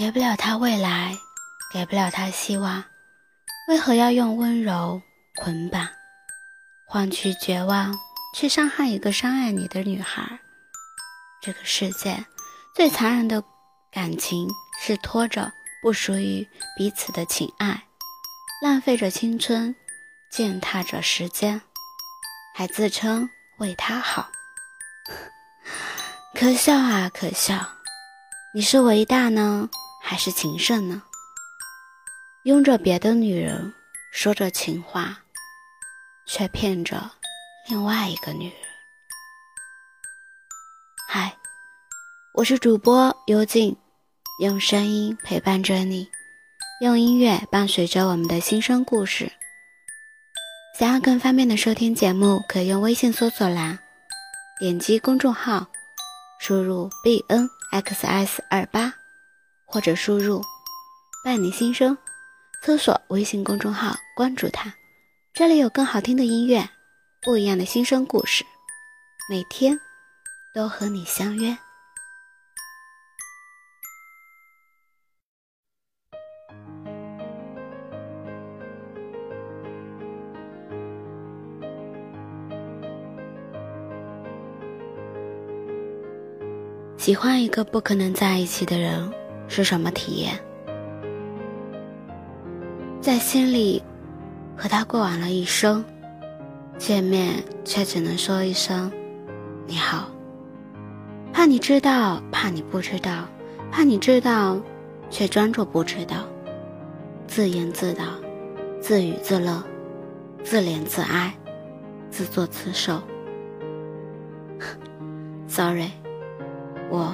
给不了他未来，给不了他希望，为何要用温柔捆绑，换取绝望，去伤害一个伤爱你的女孩？这个世界最残忍的感情是拖着不属于彼此的情爱，浪费着青春，践踏着时间，还自称为他好，可笑啊，可笑！你是伟大呢？还是情圣呢？拥着别的女人，说着情话，却骗着另外一个女人。嗨，我是主播幽静，用声音陪伴着你，用音乐伴随着我们的心声故事。想要更方便的收听节目，可以用微信搜索栏点击公众号，输入 bnxs 二八。或者输入“伴你心声”，搜索微信公众号，关注他，这里有更好听的音乐，不一样的心声故事，每天都和你相约。喜欢一个不可能在一起的人。是什么体验？在心里和他过完了一生，见面却只能说一声“你好”。怕你知道，怕你不知道，怕你知道，却装作不知道，自言自导，自娱自乐，自怜自哀，自作自受。Sorry，我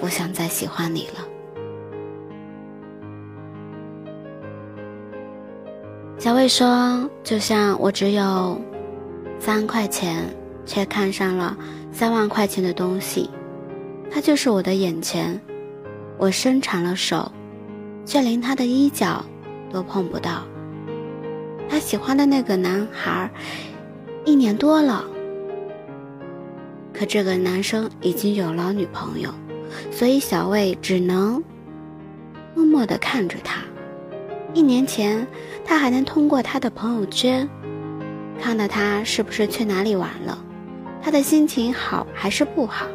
不想再喜欢你了。小魏说：“就像我只有三块钱，却看上了三万块钱的东西，它就是我的眼前。我伸长了手，却连他的衣角都碰不到。他喜欢的那个男孩，一年多了，可这个男生已经有了女朋友，所以小魏只能默默地看着他。”一年前，他还能通过他的朋友圈，看到他是不是去哪里玩了，他的心情好还是不好，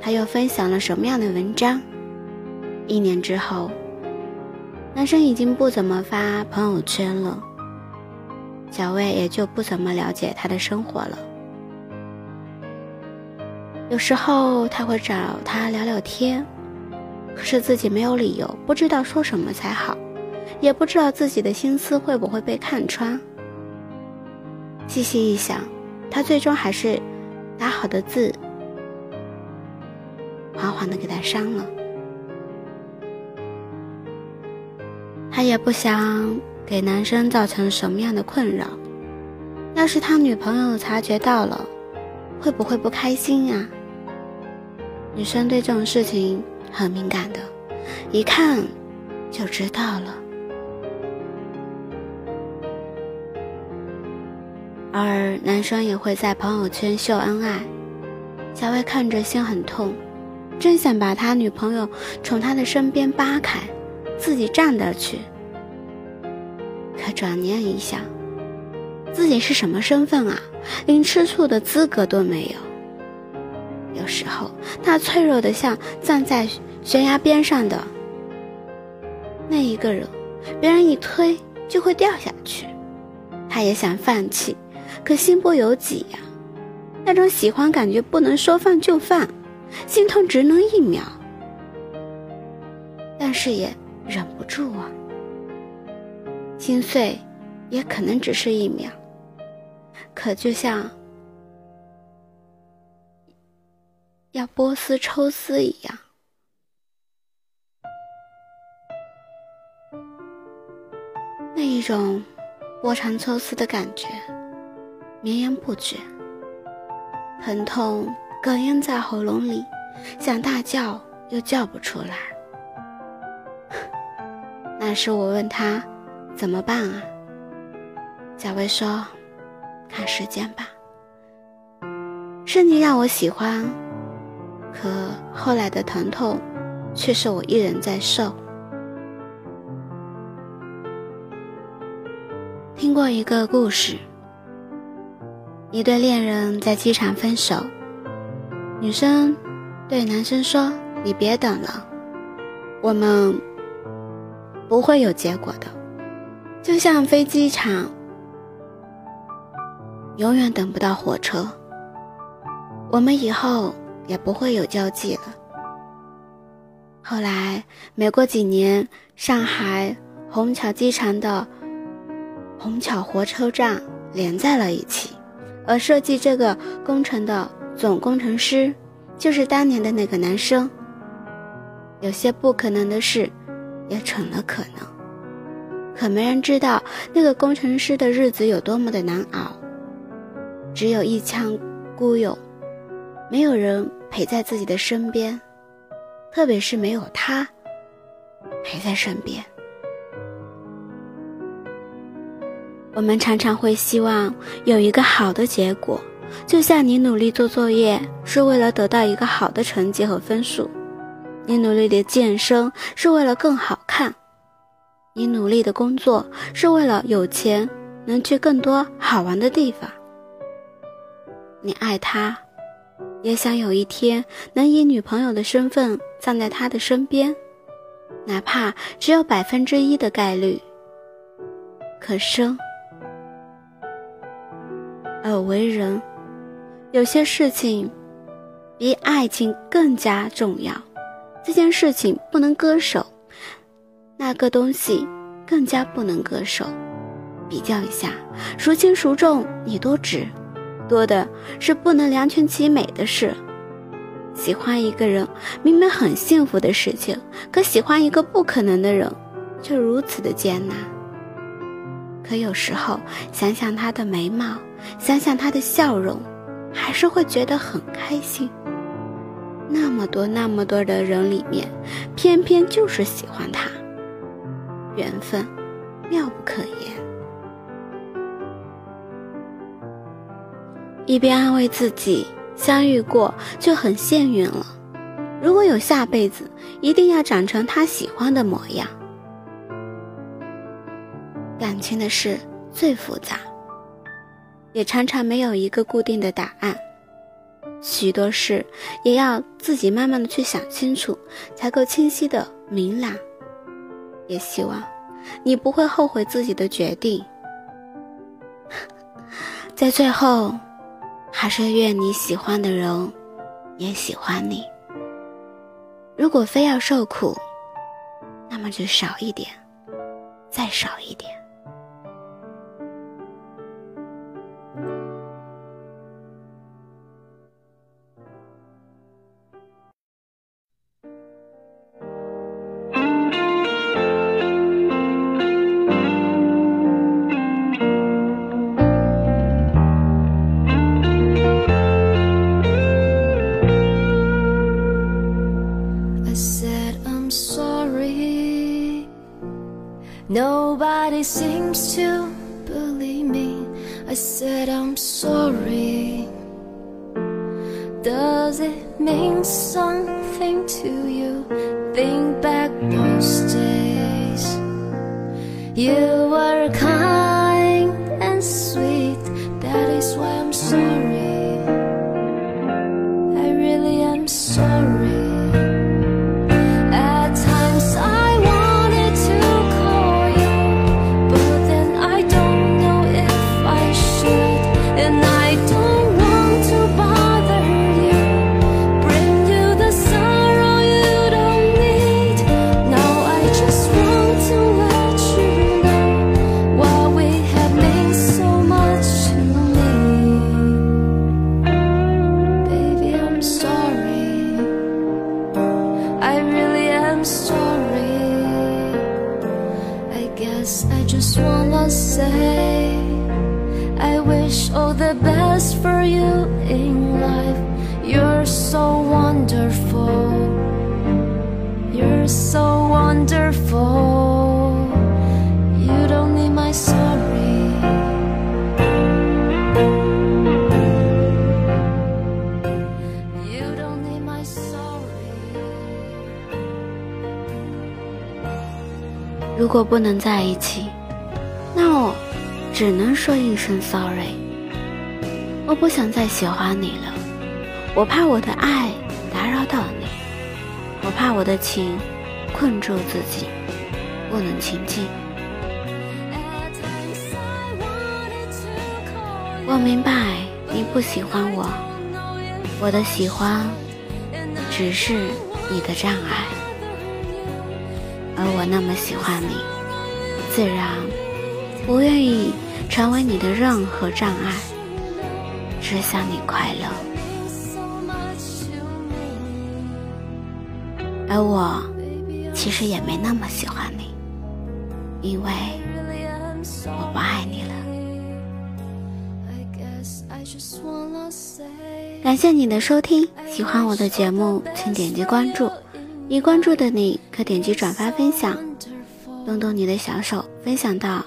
他又分享了什么样的文章。一年之后，男生已经不怎么发朋友圈了，小魏也就不怎么了解他的生活了。有时候他会找他聊聊天，可是自己没有理由，不知道说什么才好。也不知道自己的心思会不会被看穿。细细一想，他最终还是打好的字，缓缓的给他删了。他也不想给男生造成什么样的困扰。要是他女朋友察觉到了，会不会不开心呀？女生对这种事情很敏感的，一看就知道了。而男生也会在朋友圈秀恩爱，小薇看着心很痛，真想把他女朋友从他的身边扒开，自己站着去。可转念一想，自己是什么身份啊，连吃醋的资格都没有。有时候他脆弱的像站在悬崖边上的那一个人，别人一推就会掉下去，他也想放弃。可心不由己呀，那种喜欢感觉不能说放就放，心痛只能一秒，但是也忍不住啊。心碎，也可能只是一秒，可就像要剥丝抽丝一样，那一种剥长抽丝的感觉。绵延不绝，疼痛哽咽在喉咙里，想大叫又叫不出来。那时我问他怎么办啊？小薇说：“看时间吧。”是你让我喜欢，可后来的疼痛却是我一人在受。听过一个故事，一对恋人在机场分手，女生对男生说：“你别等了，我们不会有结果的，就像飞机场永远等不到火车，我们以后也不会有交际了。”后来，没过几年，上海虹桥机场的虹桥火车站连在了一起，而设计这个工程的总工程师就是当年的那个男生。有些不可能的事，也成了可能。可没人知道那个工程师的日子有多么的难熬，只有一腔孤勇，没有人陪在自己的身边。特别是没有他陪在身边，我们常常会希望有一个好的结果，就像你努力做作业是为了得到一个好的成绩和分数，你努力的健身是为了更好看，你努力的工作是为了有钱能去更多好玩的地方，你爱他。也想有一天能以女朋友的身份站在他的身边，哪怕只有百分之一的概率。可生而为人，有些事情比爱情更加重要。这件事情不能割舍，那个东西更加不能割舍。比较一下，孰轻孰重，你多值。多的是不能两全其美的事。喜欢一个人明明很幸福的事情，可喜欢一个不可能的人，却如此的艰难。可有时候想想他的眉毛，想想他的笑容，还是会觉得很开心。那么多那么多的人里面，偏偏就是喜欢他，缘分妙不可言。一边安慰自己，相遇过就很幸运了。如果有下辈子，一定要长成他喜欢的模样。感情的事最复杂，也常常没有一个固定的答案。许多事也要自己慢慢的去想清楚，才够清晰的明朗。也希望你不会后悔自己的决定。在最后。还是愿你喜欢的人也喜欢你。如果非要受苦，那么就少一点，再少一点。Nobody seems to believe me. I said I'm sorry. Does it mean something to you? Think back those days. You were kind for you in life. You're so wonderful. You're so wonderful. You don't need my sorry. You don't need my sorry. 如果不能在一起， 我只能说一声 sorry。我不想再喜欢你了，我怕我的爱打扰到你，我怕我的情困住自己，不能前进。我明白你不喜欢我，我的喜欢只是你的障碍，而我那么喜欢你，自然不愿意成为你的任何障碍，只想你快乐。而我其实也没那么喜欢你，因为我不爱你了。感谢你的收听，喜欢我的节目，请点击关注。已关注的你可点击转发分享，动动你的小手，分享到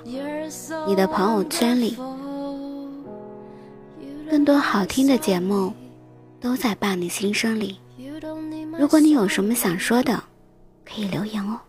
你的朋友圈里。更多好听的节目都在伴你心声里。如果你有什么想说的，可以留言哦。